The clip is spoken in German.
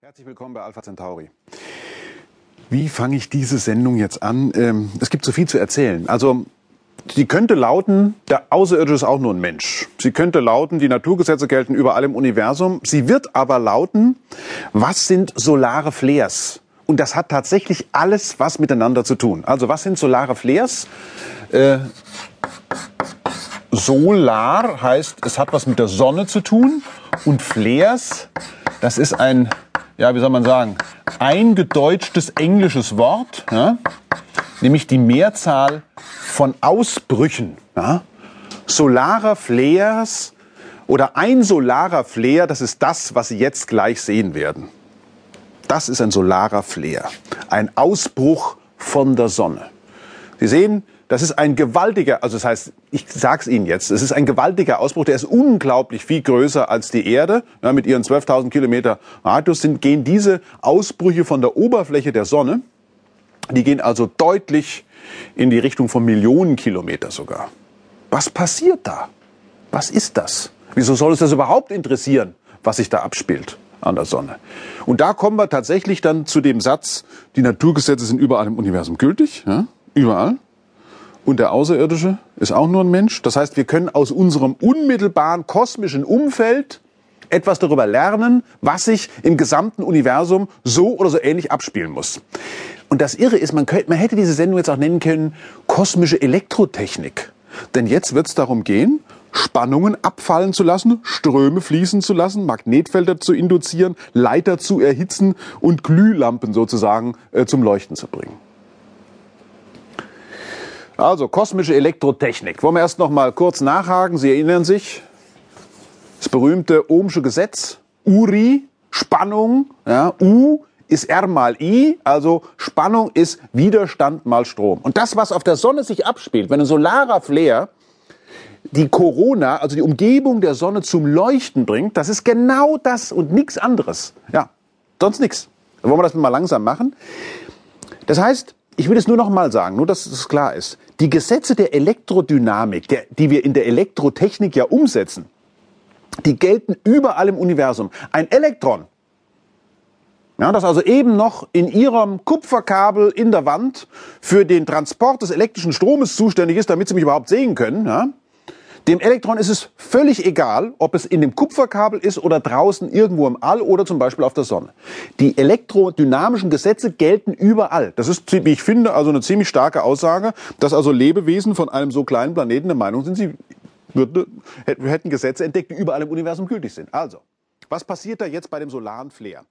Herzlich willkommen bei Alpha Centauri. Wie fange ich diese Sendung jetzt an? Ähm, es gibt so viel zu erzählen. Also, sie könnte lauten, der Außerirdische ist auch nur ein Mensch. Sie könnte lauten, die Naturgesetze gelten überall im Universum. Sie wird aber lauten, was sind solare Flares? Und das hat tatsächlich alles was miteinander zu tun. Also, was sind solare Flares? Äh, Solar heißt, es hat was mit der Sonne zu tun. Und Flares, das ist ein ja, wie soll man sagen, eingedeutschtes englisches Wort, ja, nämlich die Mehrzahl von Ausbrüchen. Ja. Solarer Flares oder ein solarer Flare, das ist das, was Sie jetzt gleich sehen werden. Das ist ein solarer Flare, ein Ausbruch von der Sonne. Sie sehen, das ist ein gewaltiger, also das heißt, ich sag's Ihnen jetzt, es ist ein gewaltiger Ausbruch, der ist unglaublich viel größer als die Erde. Ja, mit ihren 12.000 Kilometer Radius sind, gehen diese Ausbrüche von der Oberfläche der Sonne, die gehen also deutlich in die Richtung von Millionen Kilometer sogar. Was passiert da? Was ist das? Wieso soll es das überhaupt interessieren, was sich da abspielt an der Sonne? Und da kommen wir tatsächlich dann zu dem Satz, die Naturgesetze sind überall im Universum gültig, ja? Überall. Und der Außerirdische ist auch nur ein Mensch. Das heißt, wir können aus unserem unmittelbaren kosmischen Umfeld etwas darüber lernen, was sich im gesamten Universum so oder so ähnlich abspielen muss. Und das Irre ist, man, könnte, man hätte diese Sendung jetzt auch nennen können, kosmische Elektrotechnik. Denn jetzt wird es darum gehen, Spannungen abfallen zu lassen, Ströme fließen zu lassen, Magnetfelder zu induzieren, Leiter zu erhitzen und Glühlampen sozusagen äh, zum Leuchten zu bringen. Also kosmische Elektrotechnik. Wollen wir erst noch mal kurz nachhaken? Sie erinnern sich, das berühmte Ohmsche Gesetz, URI, Spannung, ja, U ist R mal I, also Spannung ist Widerstand mal Strom. Und das, was auf der Sonne sich abspielt, wenn ein solarer Flare die Corona, also die Umgebung der Sonne zum Leuchten bringt, das ist genau das und nichts anderes. Ja, sonst nichts. Wollen wir das mal langsam machen? Das heißt, ich will es nur noch mal sagen, nur dass es klar ist. Die Gesetze der Elektrodynamik, der, die wir in der Elektrotechnik ja umsetzen, die gelten überall im Universum. Ein Elektron, ja, das also eben noch in ihrem Kupferkabel in der Wand für den Transport des elektrischen Stromes zuständig ist, damit Sie mich überhaupt sehen können, ja, dem Elektron ist es völlig egal, ob es in dem Kupferkabel ist oder draußen irgendwo im All oder zum Beispiel auf der Sonne. Die elektrodynamischen Gesetze gelten überall. Das ist, wie ich finde, also eine ziemlich starke Aussage, dass also Lebewesen von einem so kleinen Planeten der Meinung sind, sie würde, hätten Gesetze entdeckt, die überall im Universum gültig sind. Also, was passiert da jetzt bei dem solaren Flair?